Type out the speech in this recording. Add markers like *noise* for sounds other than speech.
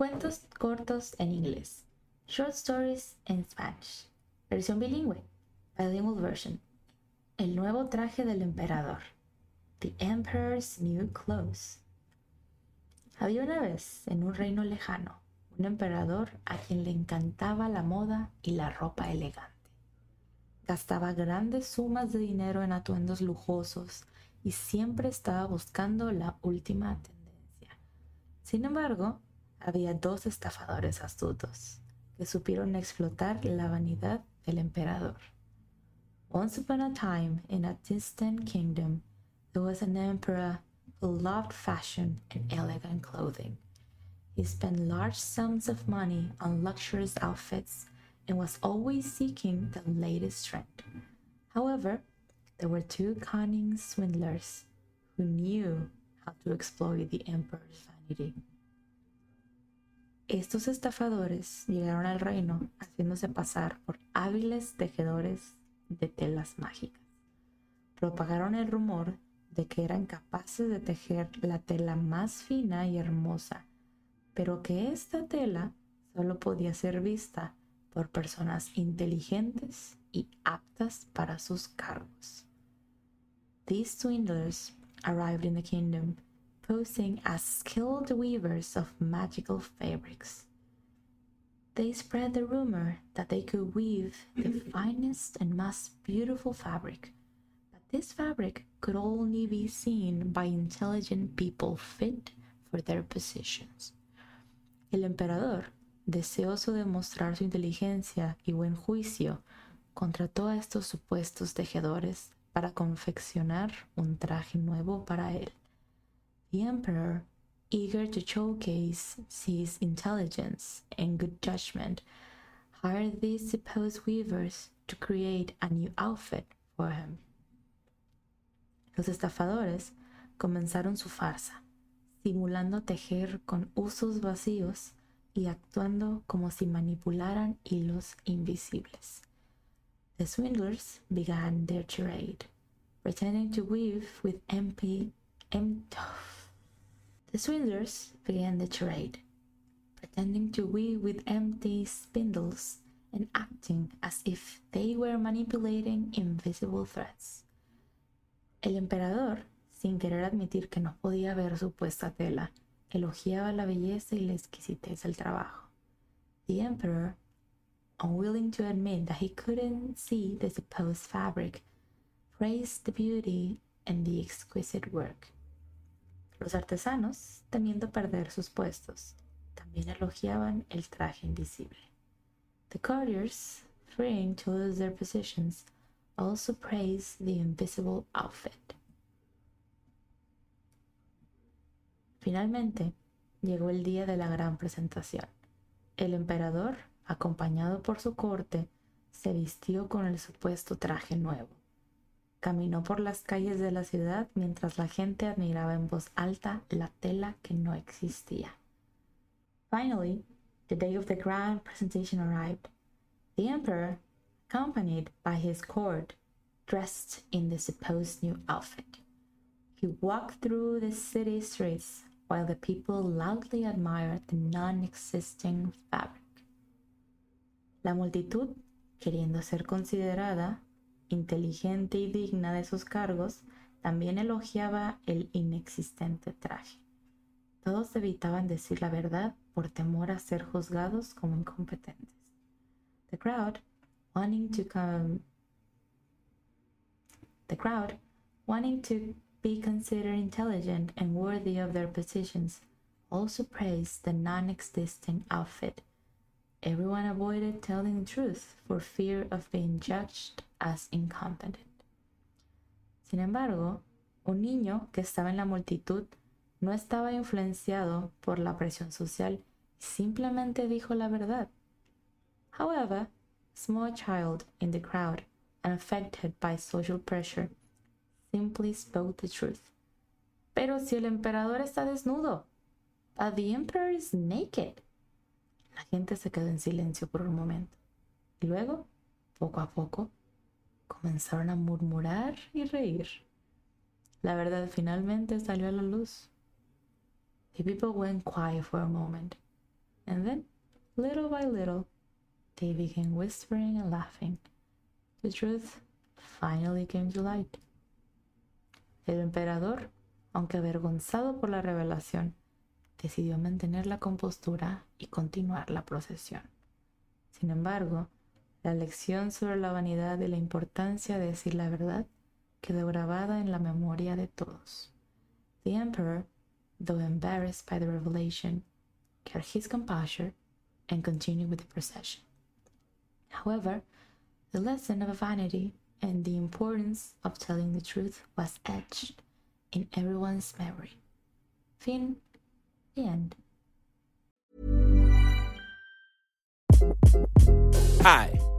Cuentos cortos en inglés. Short stories in Spanish. Versión bilingüe. Bilingual version. El nuevo traje del emperador. The Emperor's New Clothes. Había una vez, en un reino lejano, un emperador a quien le encantaba la moda y la ropa elegante. Gastaba grandes sumas de dinero en atuendos lujosos y siempre estaba buscando la última tendencia. Sin embargo, había dos estafadores astutos que supieron explotar la vanidad del emperador. Once upon a time, in a distant kingdom, there was an emperor who loved fashion and elegant clothing. He spent large sums of money on luxurious outfits and was always seeking the latest trend. However, there were two cunning swindlers who knew how to exploit the emperor's vanity. Estos estafadores llegaron al reino haciéndose pasar por hábiles tejedores de telas mágicas. Propagaron el rumor de que eran capaces de tejer la tela más fina y hermosa, pero que esta tela solo podía ser vista por personas inteligentes y aptas para sus cargos. These swindlers arrived in the kingdom posing as skilled weavers of magical fabrics. They spread the rumor that they could weave the *laughs* finest and most beautiful fabric but This fabric could only be seen by intelligent people fit for their positions. El emperador, deseoso de mostrar su inteligencia y buen juicio, contrató a estos supuestos tejedores para confeccionar un traje nuevo para él. The emperor, eager to showcase his intelligence and good judgment, hired these supposed weavers to create a new outfit for him. Los estafadores comenzaron su farsa, simulando tejer con husos vacíos y actuando como si manipularan hilos invisibles. The swindlers began their charade, pretending to weave with empty, empty The swindlers began the charade, pretending to weave with empty spindles and acting as if they were manipulating invisible threads. El emperador, sin querer admitir que no podía ver su puesta tela, elogiaba la belleza y la exquisitez del trabajo. The emperor, unwilling to admit that he couldn't see the supposed fabric, praised the beauty and the exquisite work. Los artesanos, temiendo perder sus puestos, también elogiaban el traje invisible. The courtiers, fearing to lose their positions, also praise the invisible outfit. Finalmente, llegó el día de la gran presentación. El emperador, acompañado por su corte, se vistió con el supuesto traje nuevo. Caminó por las calles de la ciudad mientras la gente admiraba en voz alta la tela que no existía. Finally, the day of the grand presentation arrived. The emperor accompanied by his court, dressed in the supposed new outfit. He walked through the city streets while the people loudly admired the non existing fabric. La multitud, queriendo ser considerada inteligente y digna de sus cargos, también elogiaba el inexistente traje. Todos evitaban decir la verdad por temor a ser juzgados como incompetentes. The crowd wanting to come the crowd wanting to be considered intelligent and worthy of their positions also praised the non-existing outfit everyone avoided telling the truth for fear of being judged as incompetent sin embargo un niño que estaba en la multitud no estaba influenciado por la presión social, simplemente dijo la verdad. However, small child in the crowd, unaffected by social pressure, simply spoke the truth. Pero si el emperador está desnudo, but the emperor is naked. La gente se quedó en silencio por un momento. Y luego, poco a poco, comenzaron a murmurar y reír. La verdad finalmente salió a la luz. The people went quiet for a moment, and then, little by little, they began whispering and laughing. The truth finally came to light. El emperador, aunque avergonzado por la revelación, decidió mantener la compostura y continuar la procesión. Sin embargo, la lección sobre la vanidad y la importancia de decir la verdad quedó grabada en la memoria de todos. The emperor though embarrassed by the revelation, kept his composure and continued with the procession. However, the lesson of vanity and the importance of telling the truth was etched in everyone's memory. Fin. The end. Hi,